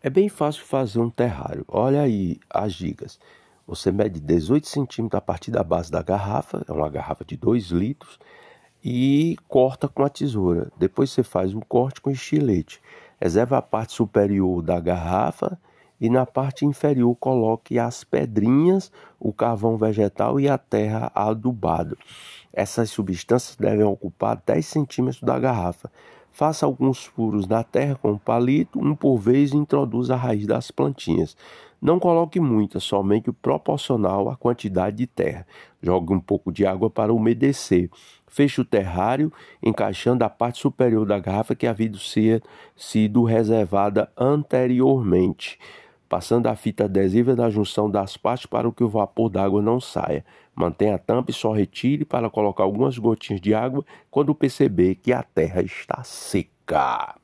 É bem fácil fazer um terrário. Olha aí as dicas. Você mede 18 centímetros a partir da base da garrafa, é uma garrafa de 2 litros, e corta com a tesoura. Depois você faz um corte com estilete. Reserva a parte superior da garrafa e na parte inferior coloque as pedrinhas, o carvão vegetal e a terra adubada. Essas substâncias devem ocupar 10 centímetros da garrafa. Faça alguns furos na terra com um palito, um por vez e introduza a raiz das plantinhas. Não coloque muita, somente o proporcional à quantidade de terra. Jogue um pouco de água para umedecer. Feche o terrário, encaixando a parte superior da garrafa que havia sido reservada anteriormente passando a fita adesiva da junção das partes para que o vapor d'água não saia. Mantenha a tampa e só retire para colocar algumas gotinhas de água quando perceber que a terra está seca.